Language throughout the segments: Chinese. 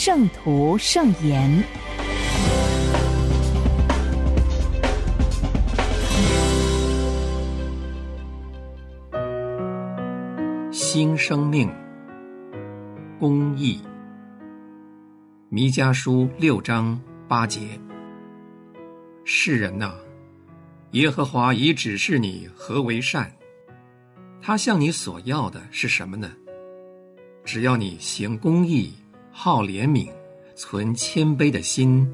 圣徒圣言，新生命，公义。弥迦书六章八节：世人呐，耶和华已指示你何为善，他向你所要的是什么呢？只要你行公义。好怜悯，存谦卑的心，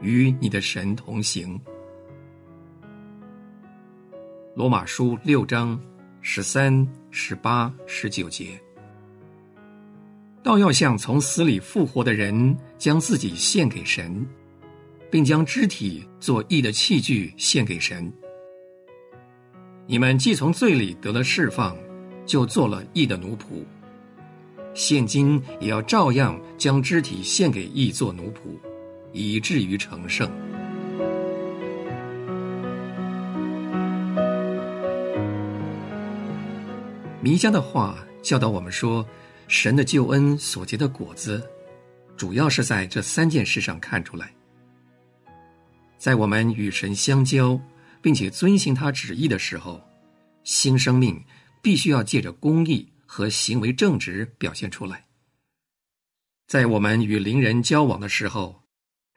与你的神同行。罗马书六章十三、十八、十九节，倒要向从死里复活的人，将自己献给神，并将肢体做义的器具献给神。你们既从罪里得了释放，就做了义的奴仆。现今也要照样将肢体献给义做奴仆，以至于成圣。弥迦的话教导我们说，神的救恩所结的果子，主要是在这三件事上看出来。在我们与神相交，并且遵行他旨意的时候，新生命必须要借着公义。和行为正直表现出来。在我们与邻人交往的时候，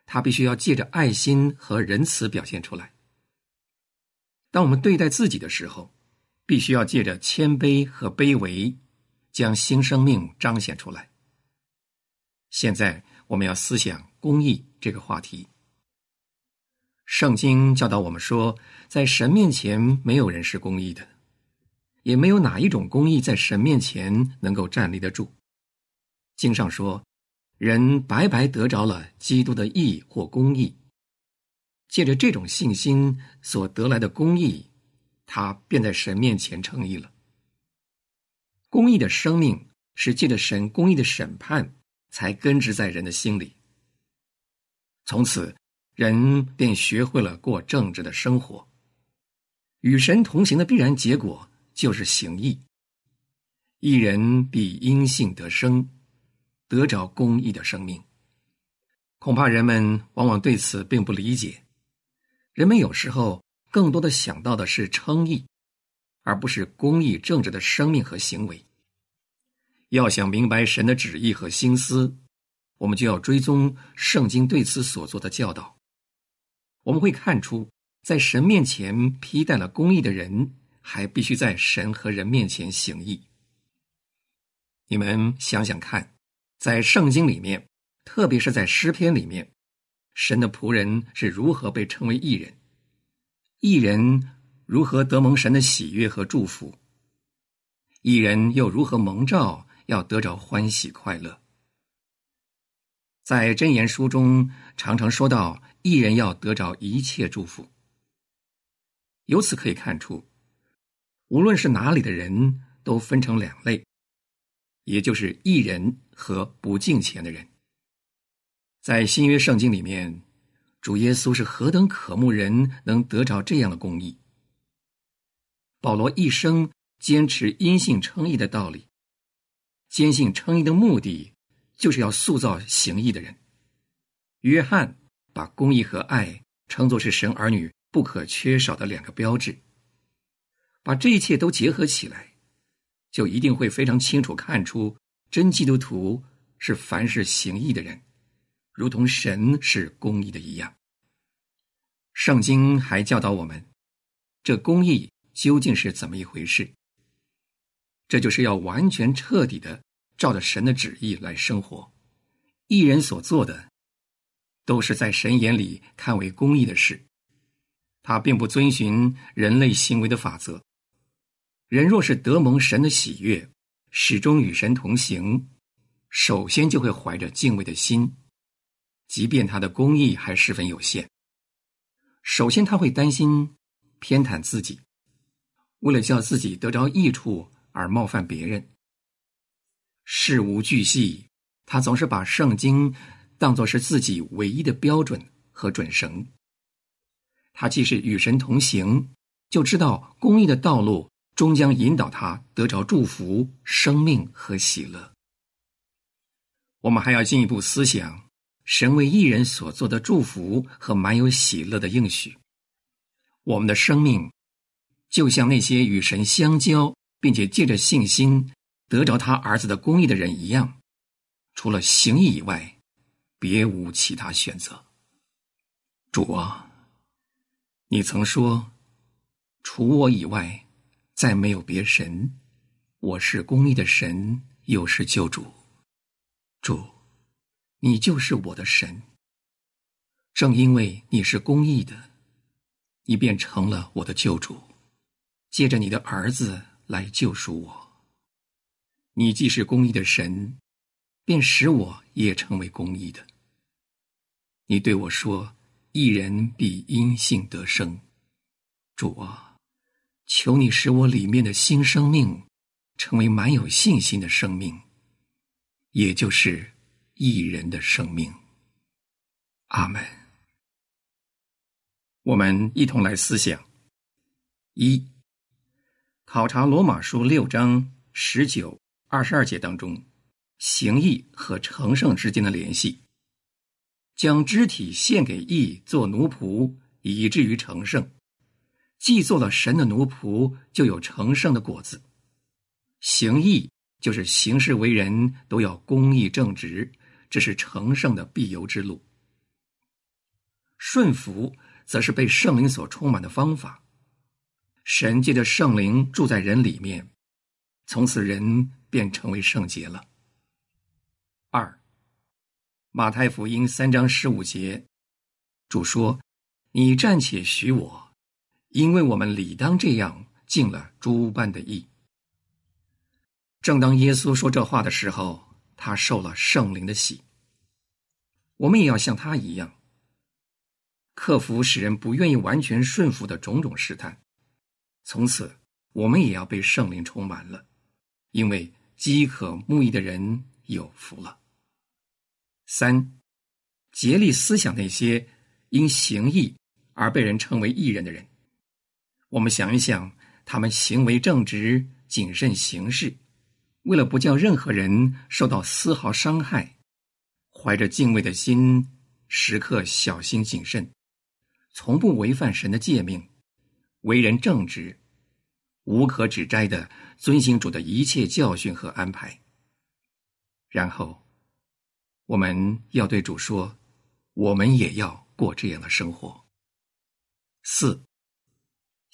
他必须要借着爱心和仁慈表现出来。当我们对待自己的时候，必须要借着谦卑和卑微，将新生命彰显出来。现在我们要思想公义这个话题。圣经教导我们说，在神面前没有人是公义的。也没有哪一种公义在神面前能够站立得住。经上说，人白白得着了基督的义或公义，借着这种信心所得来的公义，他便在神面前称义了。公义的生命是借着神公义的审判才根植在人的心里，从此人便学会了过正直的生活。与神同行的必然结果。就是行义，一人必因信得生，得着公义的生命。恐怕人们往往对此并不理解。人们有时候更多的想到的是称义，而不是公义正直的生命和行为。要想明白神的旨意和心思，我们就要追踪圣经对此所做的教导。我们会看出，在神面前披戴了公义的人。还必须在神和人面前行义。你们想想看，在圣经里面，特别是在诗篇里面，神的仆人是如何被称为义人？义人如何得蒙神的喜悦和祝福？义人又如何蒙召要得着欢喜快乐？在箴言书中常常说到，义人要得着一切祝福。由此可以看出。无论是哪里的人，都分成两类，也就是义人和不敬虔的人。在新约圣经里面，主耶稣是何等渴慕人能得着这样的公义。保罗一生坚持因信称义的道理，坚信称义的目的就是要塑造行义的人。约翰把公义和爱称作是神儿女不可缺少的两个标志。把这一切都结合起来，就一定会非常清楚看出，真基督徒是凡事行义的人，如同神是公义的一样。圣经还教导我们，这公义究竟是怎么一回事？这就是要完全彻底的照着神的旨意来生活。一人所做的，都是在神眼里看为公义的事，他并不遵循人类行为的法则。人若是得蒙神的喜悦，始终与神同行，首先就会怀着敬畏的心，即便他的公义还十分有限。首先，他会担心偏袒自己，为了叫自己得着益处而冒犯别人。事无巨细，他总是把圣经当作是自己唯一的标准和准绳。他既是与神同行，就知道公义的道路终将引导他得着祝福、生命和喜乐。我们还要进一步思想神为一人所做的祝福和满有喜乐的应许。我们的生命就像那些与神相交，并且借着信心得着他儿子的公义的人一样，除了行义以外，别无其他选择。主啊，你曾说，除我以外，再没有别神。我是公义的神，又是救主。主，你就是我的神。正因为你是公义的，你便成了我的救主，借着你的儿子来救赎我。你既是公义的神，便使我也成为公义的。你对我说：“一人必因信得生。”主啊，求你使我里面的新生命成为满有信心的生命。也就是一人的生命。阿门。我们一同来思想：一、考察罗马书六章十九、二十二节当中行义和成圣之间的联系。将肢体献给义做奴仆，以至于成圣。既做了神的奴仆，就有成圣的果子。行义。就是行事为人都要公义正直，这是成圣的必由之路。顺服则是被圣灵所充满的方法。神借着圣灵住在人里面，从此人便成为圣洁了。二，马太福音三章十五节，主说：“你暂且许我，因为我们理当这样尽了诸般的义。”正当耶稣说这话的时候，他受了圣灵的洗。我们也要像他一样，克服使人不愿意完全顺服的种种试探。从此，我们也要被圣灵充满了，因为饥渴慕义的人有福了。三，竭力思想那些因行义而被人称为义人的人。我们想一想，他们行为正直，谨慎行事。为了不叫任何人受到丝毫伤害，怀着敬畏的心，时刻小心谨慎，从不违反神的诫命，为人正直，无可指摘的遵行主的一切教训和安排。然后，我们要对主说：“我们也要过这样的生活。”四，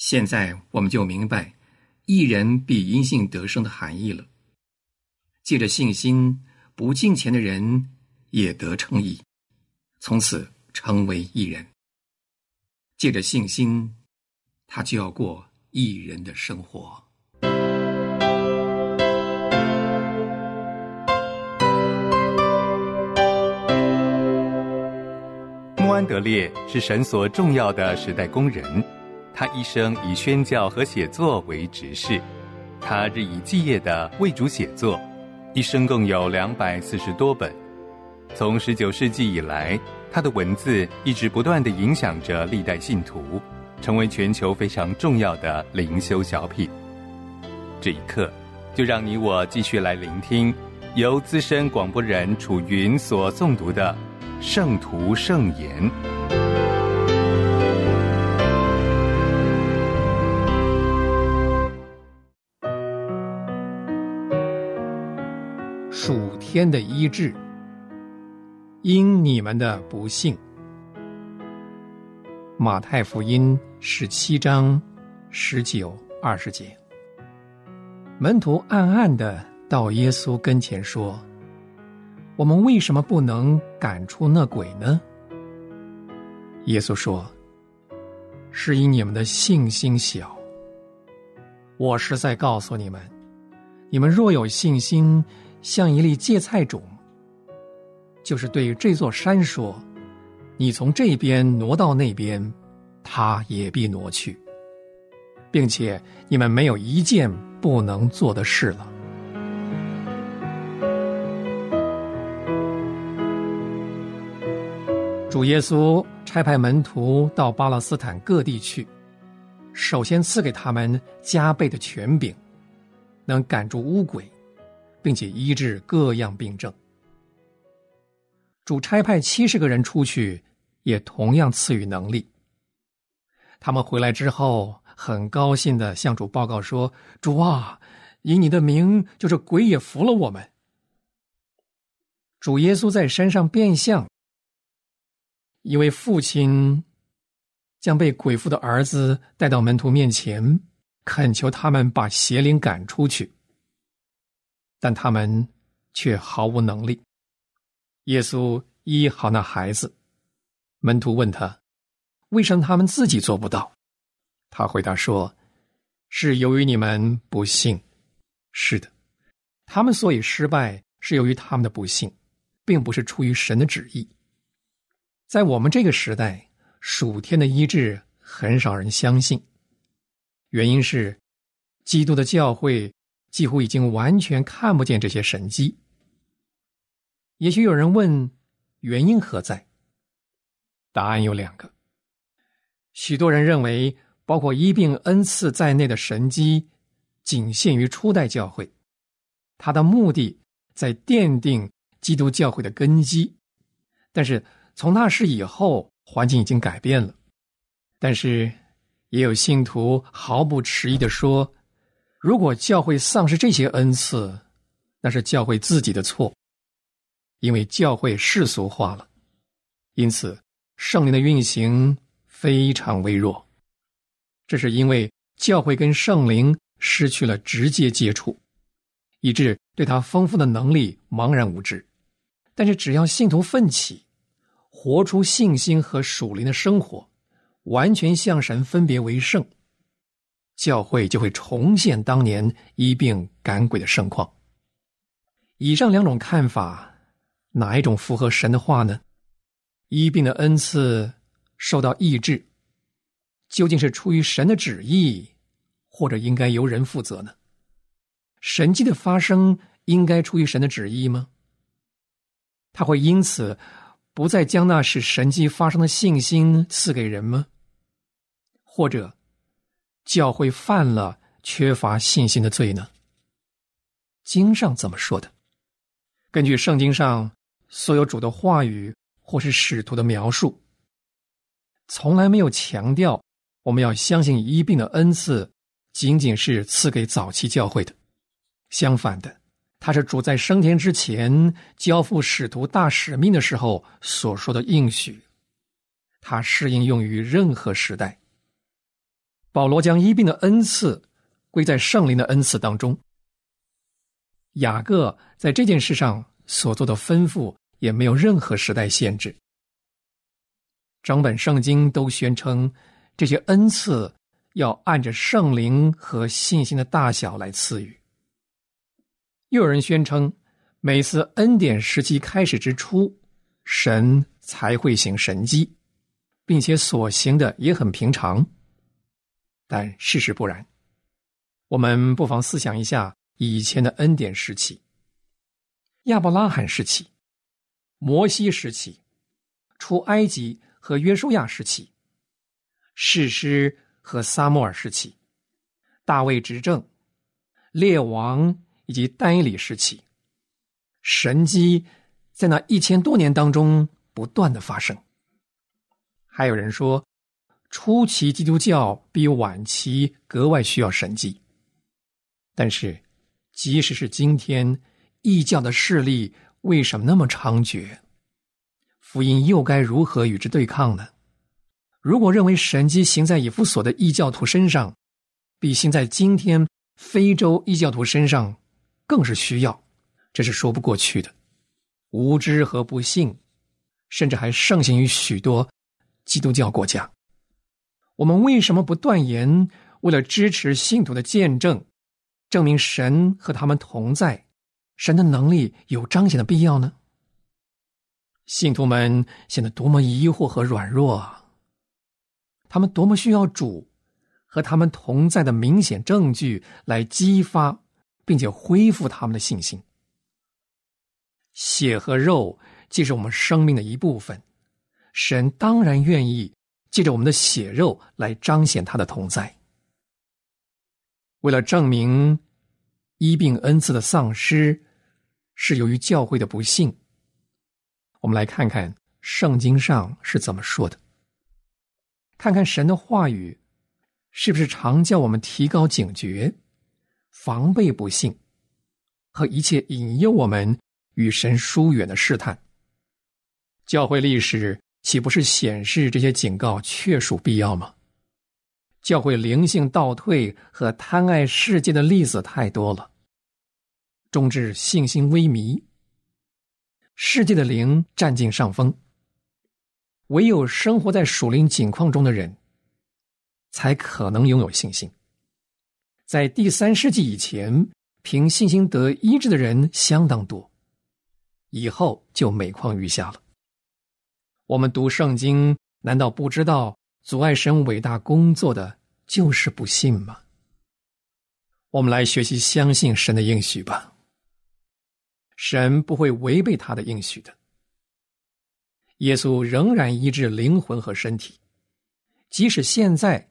现在我们就明白“一人必因信得生”的含义了。借着信心，不敬钱的人也得称义，从此成为一人。借着信心，他就要过一人的生活。穆安德烈是神所重要的时代工人，他一生以宣教和写作为职事，他日以继夜的为主写作。一生共有两百四十多本。从十九世纪以来，他的文字一直不断的影响着历代信徒，成为全球非常重要的灵修小品。这一刻，就让你我继续来聆听由资深广播人楚云所诵读的《圣徒圣言》。天的医治，因你们的不幸。马太福音十七章十九二十节，门徒暗暗的到耶稣跟前说：“我们为什么不能赶出那鬼呢？”耶稣说：“是因你们的信心小。我是在告诉你们，你们若有信心。”像一粒芥菜种，就是对这座山说：“你从这边挪到那边，他也必挪去，并且你们没有一件不能做的事了。”主耶稣差派门徒到巴勒斯坦各地去，首先赐给他们加倍的权柄，能赶住污鬼，并且医治各样病症。主差派七十个人出去，也同样赐予能力。他们回来之后，很高兴的向主报告说：“主啊，以你的名，就是鬼也服了我们。”主耶稣在山上变相。一位父亲将被鬼附的儿子带到门徒面前，恳求他们把邪灵赶出去，但他们却毫无能力。耶稣医好那孩子，门徒问他：“为什么他们自己做不到？”他回答说：“是由于你们不信。”是的，他们所以失败，是由于他们的不幸，并不是出于神的旨意。在我们这个时代，属天的医治很少人相信，原因是基督的教会几乎已经完全看不见这些神迹。也许有人问，原因何在？答案有两个。许多人认为，包括医病恩赐在内的神迹，仅限于初代教会，它的目的在奠定基督教会的根基，但是。从那时以后，环境已经改变了，但是也有信徒毫不迟疑的说：“如果教会丧失这些恩赐，那是教会自己的错，因为教会世俗化了，因此圣灵的运行非常微弱。这是因为教会跟圣灵失去了直接接触，以致对他丰富的能力茫然无知。但是只要信徒奋起。”活出信心和属灵的生活，完全向神分别为圣，教会就会重现当年医病赶鬼的盛况。以上两种看法，哪一种符合神的话呢？医病的恩赐受到抑制，究竟是出于神的旨意，或者应该由人负责呢？神迹的发生应该出于神的旨意吗？他会因此？不再将那使神迹发生的信心赐给人吗？或者，教会犯了缺乏信心的罪呢？经上怎么说的？根据圣经上所有主的话语或是使徒的描述，从来没有强调我们要相信医病的恩赐仅仅是赐给早期教会的。相反的。他是主在升天之前交付使徒大使命的时候所说的应许，它适应用于任何时代。保罗将医病的恩赐归在圣灵的恩赐当中。雅各在这件事上所做的吩咐也没有任何时代限制。整本圣经都宣称这些恩赐要按着圣灵和信心的大小来赐予。又有人宣称，每次恩典时期开始之初，神才会行神迹，并且所行的也很平常。但事实不然。我们不妨思想一下以前的恩典时期：亚伯拉罕时期、摩西时期、出埃及和约书亚时期、士师和撒母耳时期、大卫执政、列王。以及丹尼里时期，神迹在那一千多年当中不断的发生。还有人说，初期基督教比晚期格外需要神迹。但是，即使是今天，异教的势力为什么那么猖獗？福音又该如何与之对抗呢？如果认为神迹行在以弗所的异教徒身上，比行在今天非洲异教徒身上，更是需要，这是说不过去的。无知和不幸，甚至还盛行于许多基督教国家。我们为什么不断言，为了支持信徒的见证，证明神和他们同在，神的能力有彰显的必要呢？信徒们显得多么疑惑和软弱啊！他们多么需要主和他们同在的明显证据来激发并且恢复他们的信心。血和肉既是我们生命的一部分，神当然愿意借着我们的血肉来彰显他的同在。为了证明医病恩赐的丧失是由于教会的不幸。我们来看看圣经上是怎么说的，看看神的话语是不是常叫我们提高警觉，防备不幸和一切引诱我们与神疏远的试探。教会历史岂不是显示这些警告确属必要吗？教会灵性倒退和贪爱世界的例子太多了，终至信心微迷。世界的灵占尽上风，唯有生活在属灵境况中的人，才可能拥有信心。在第三世纪以前，凭信心得医治的人相当多，以后就每况愈下了。我们读圣经，难道不知道阻碍神伟大工作的就是不信吗？我们来学习相信神的应许吧。神不会违背他的应许的。耶稣仍然医治灵魂和身体，即使现在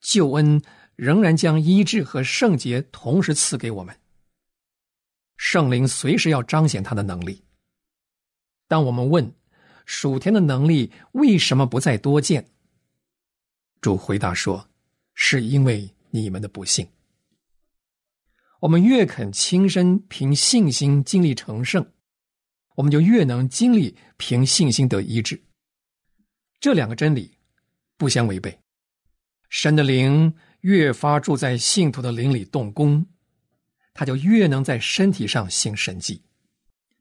救恩仍然将医治和圣洁同时赐给我们。圣灵随时要彰显他的能力。当我们问属天的能力为什么不再多见，主回答说：“是因为你们的不幸。”我们越肯亲身凭信心经历成圣，我们就越能经历凭信心得医治。这两个真理不相违背。神的灵越发住在信徒的灵里动工，他就越能在身体上行神迹，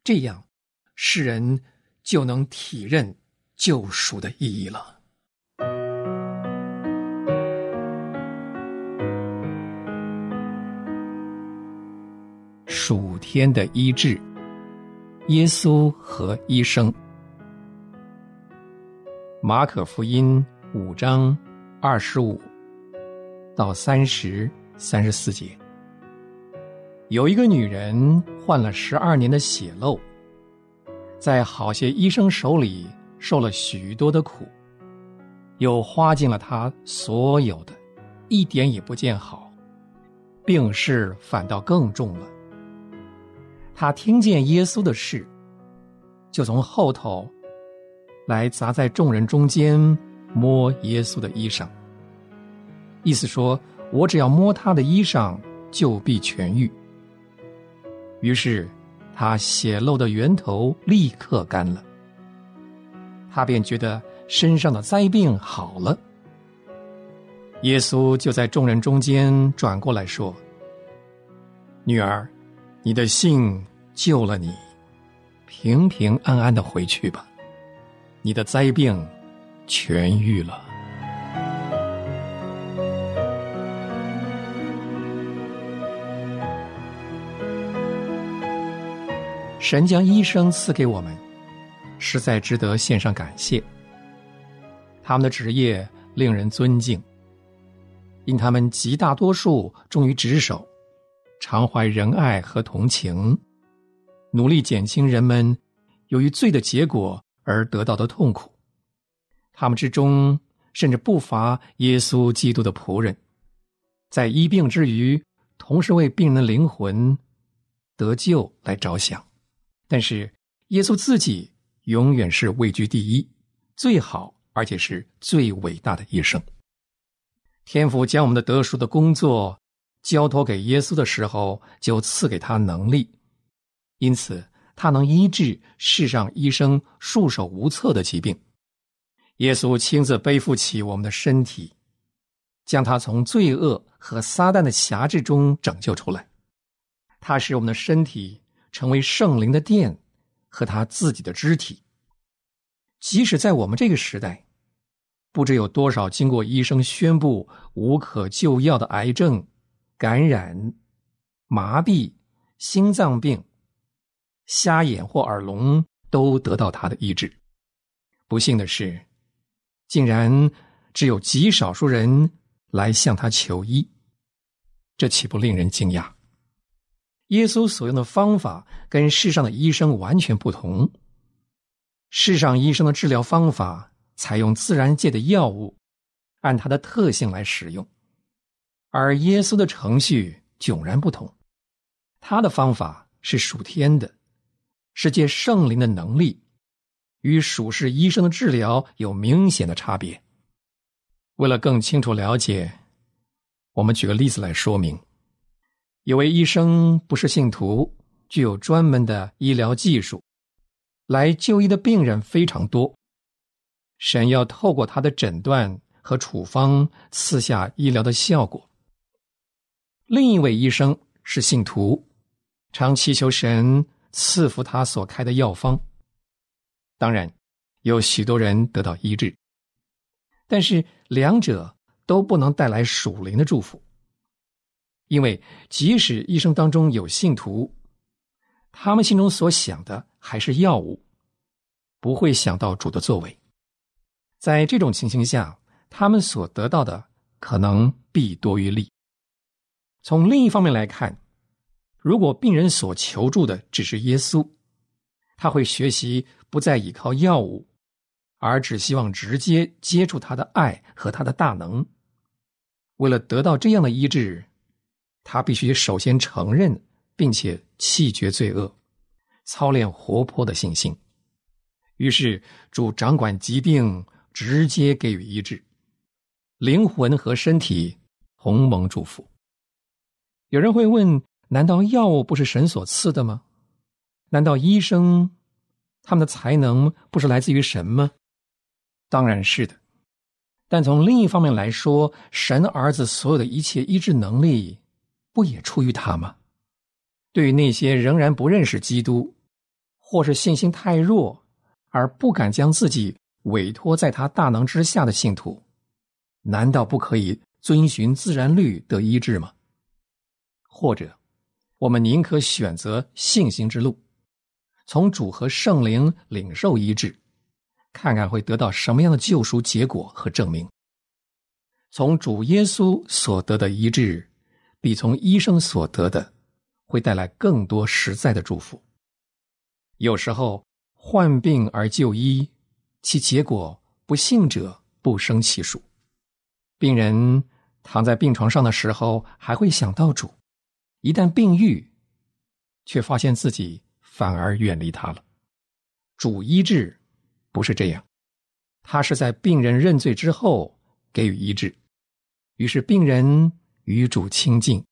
这样世人就能体认救赎的意义了。属天的医治，耶稣和医生。马可福音五章二十五到三十三十四节，有一个女人患了十二年的血漏，在好些医生手里受了许多的苦，又花尽了他所有的，一点也不见好，病势反倒更重了。他听见耶稣的事，就从后头来砸在众人中间摸耶稣的衣裳，意思说：“我只要摸他的衣裳，就必痊愈。”于是他血漏的源头立刻干了，他便觉得身上的灾病好了。耶稣就在众人中间转过来说：“女儿。”你的信救了你，平平安安的回去吧。你的灾病痊愈了。神将医生赐给我们，实在值得献上感谢。他们的职业令人尊敬，因他们极大多数忠于职守。常怀仁爱和同情，努力减轻人们由于罪的结果而得到的痛苦。他们之中甚至不乏耶稣基督的仆人，在医病之余，同时为病人的灵魂得救来着想。但是耶稣自己永远是位居第一、最好而且是最伟大的医生。天父将我们的得赎的工作。交托给耶稣的时候，就赐给他能力，因此他能医治世上医生束手无策的疾病。耶稣亲自背负起我们的身体，将他从罪恶和撒旦的辖制中拯救出来。他使我们的身体成为圣灵的殿和他自己的肢体。即使在我们这个时代，不知有多少经过医生宣布无可救药的癌症。感染、麻痹、心脏病、瞎眼或耳聋都得到他的医治。不幸的是，竟然只有极少数人来向他求医，这岂不令人惊讶？耶稣所用的方法跟世上的医生完全不同。世上医生的治疗方法采用自然界的药物，按它的特性来使用，而耶稣的程序迥然不同。他的方法是属天的，是借圣灵的能力，与属世医生的治疗有明显的差别。为了更清楚了解，我们举个例子来说明。有位医生不是信徒，具有专门的医疗技术，来就医的病人非常多。神要透过他的诊断和处方赐下医疗的效果。另一位医生是信徒，常祈求神赐福他所开的药方。当然，有许多人得到医治，但是两者都不能带来属灵的祝福。因为即使一生当中有信徒，他们心中所想的还是药物，不会想到主的作为。在这种情形下，他们所得到的可能弊多于利。从另一方面来看，如果病人所求助的只是耶稣，他会学习不再依靠药物，而只希望直接接触他的爱和他的大能。为了得到这样的医治。他必须首先承认，并且弃绝罪恶，操练活泼的信心。于是主掌管疾病，直接给予医治，灵魂和身体同蒙祝福。有人会问：难道药物不是神所赐的吗？难道医生他们的才能不是来自于神吗？当然是的。但从另一方面来说，神儿子所有的一切医治能力。不也出于他吗？对于那些仍然不认识基督，或是信心太弱而不敢将自己委托在他大能之下的信徒，难道不可以遵循自然律得医治吗？或者，我们宁可选择信心之路，从主和圣灵领受医治，看看会得到什么样的救赎结果和证明？从主耶稣所得的医治。比从医生所得的，会带来更多实在的祝福。有时候患病而就医，其结果不幸者不胜其数。病人躺在病床上的时候，还会想到主；一旦病愈，却发现自己反而远离他了。主医治不是这样，他是在病人认罪之后给予医治，于是病人。与主亲近，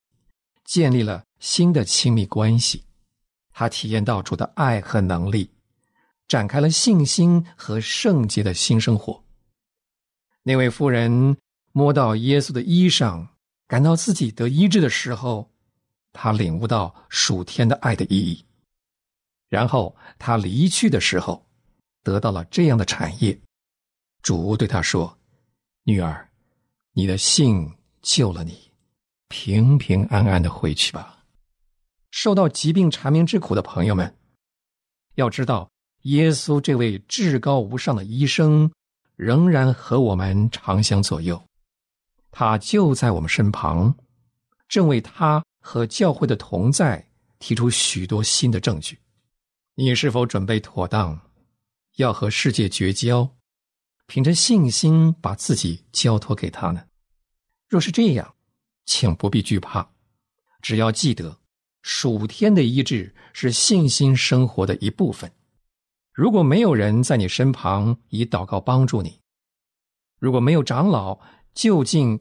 建立了新的亲密关系。他体验到主的爱和能力，展开了信心和圣洁的新生活。那位妇人摸到耶稣的衣裳，感到自己得医治的时候，他领悟到属天的爱的意义。然后他离去的时候，得到了这样的产业。主对他说：“女儿，你的信救了你。”平平安安的回去吧。受到疾病缠绵之苦的朋友们，要知道，耶稣这位至高无上的医生，仍然和我们长相左右，他就在我们身旁，正为他和教会的同在提出许多新的证据。你是否准备妥当，要和世界绝交，凭着信心把自己交托给他呢？若是这样，请不必惧怕，只要记得，属天的医治是信心生活的一部分。如果没有人在你身旁以祷告帮助你，如果没有长老就近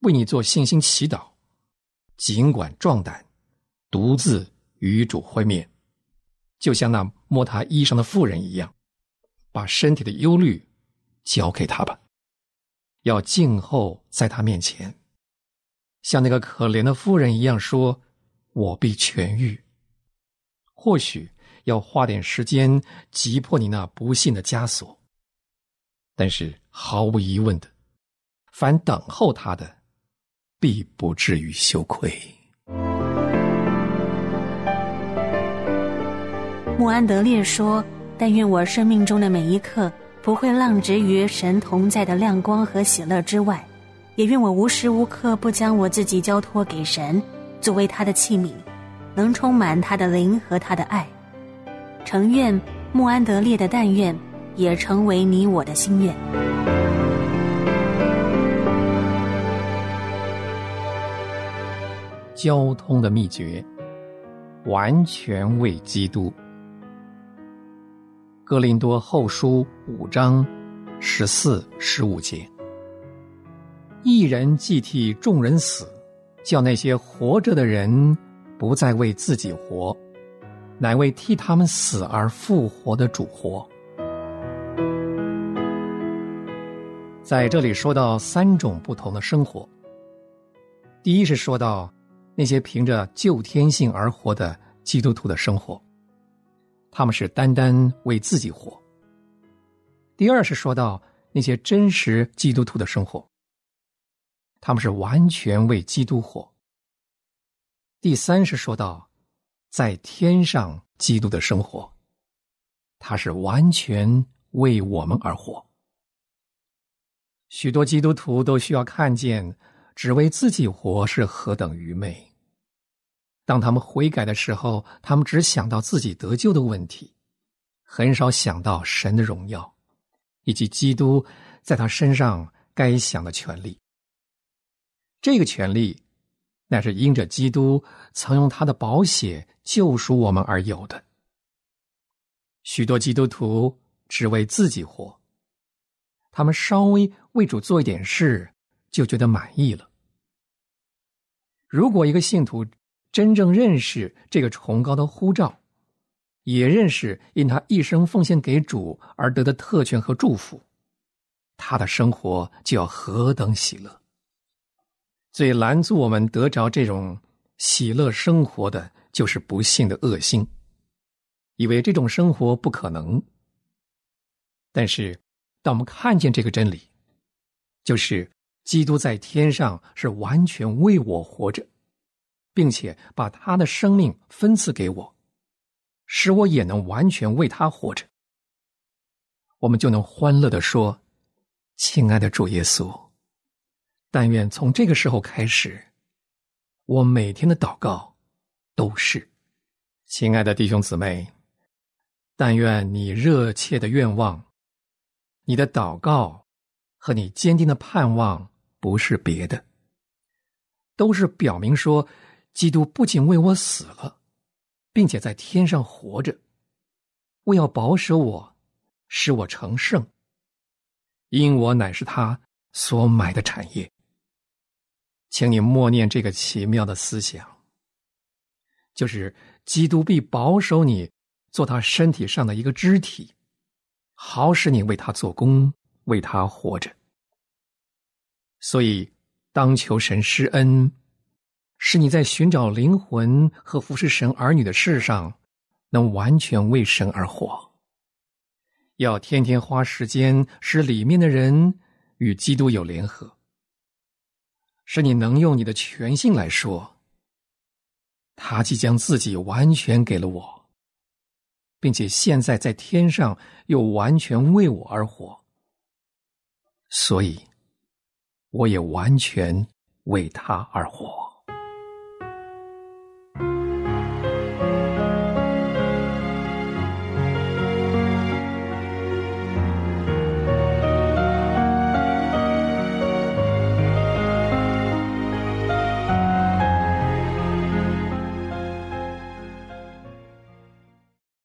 为你做信心祈祷，尽管壮胆，独自与主会面，就像那摸他衣裳的妇人一样，把身体的忧虑交给他吧，要静候在他面前。像那个可怜的妇人一样说：“我必痊愈。”或许要花点时间击破你那不幸的枷锁，但是毫无疑问的，凡等候他的，必不至于羞愧。穆安德烈说：“但愿我生命中的每一刻不会浪掷于神同在的亮光和喜乐之外，也愿我无时无刻不将我自己交托给神，作为他的器皿，能充满他的灵和他的爱。诚愿穆安德烈的但愿也成为你我的心愿。交通的秘诀，完全为基督。哥林多后书五章十四、十五节：一人既替众人死，叫那些活着的人不再为自己活，乃为替他们死而复活的主活。在这里说到三种不同的生活。第一是说到那些凭着救天性而活的基督徒的生活。他们是单单为自己活。第二是说到那些真实基督徒的生活，他们是完全为基督活。第三是说到在天上基督的生活，他是完全为我们而活。许多基督徒都需要看见，只为自己活是何等愚昧。当他们悔改的时候，他们只想到自己得救的问题，很少想到神的荣耀，以及基督在他身上该享的权利。这个权利，乃是因着基督曾用他的宝血救赎我们而有的。许多基督徒只为自己活，他们稍微为主做一点事，就觉得满意了。如果一个信徒，真正认识这个崇高的呼召，也认识因他一生奉献给主而得的特权和祝福，他的生活就要何等喜乐！最拦阻我们得着这种喜乐生活的，就是不幸的恶心，以为这种生活不可能。但是，当我们看见这个真理，就是基督在天上是完全为我活着。并且把他的生命分赐给我，使我也能完全为他活着。我们就能欢乐的说：“亲爱的主耶稣，但愿从这个时候开始，我每天的祷告都是，亲爱的弟兄姊妹，但愿你热切的愿望，你的祷告和你坚定的盼望，不是别的，都是表明说。”基督不仅为我死了，并且在天上活着，为要保守我，使我成圣。因我乃是他所买的产业。请你默念这个奇妙的思想，就是基督必保守你，做他身体上的一个肢体，好使你为他做工，为他活着。所以，当求神施恩。是你在寻找灵魂和服侍神儿女的事上，能完全为神而活。要天天花时间使里面的人与基督有联合。是你能用你的全性来说，他即将自己完全给了我，并且现在在天上又完全为我而活，所以我也完全为他而活。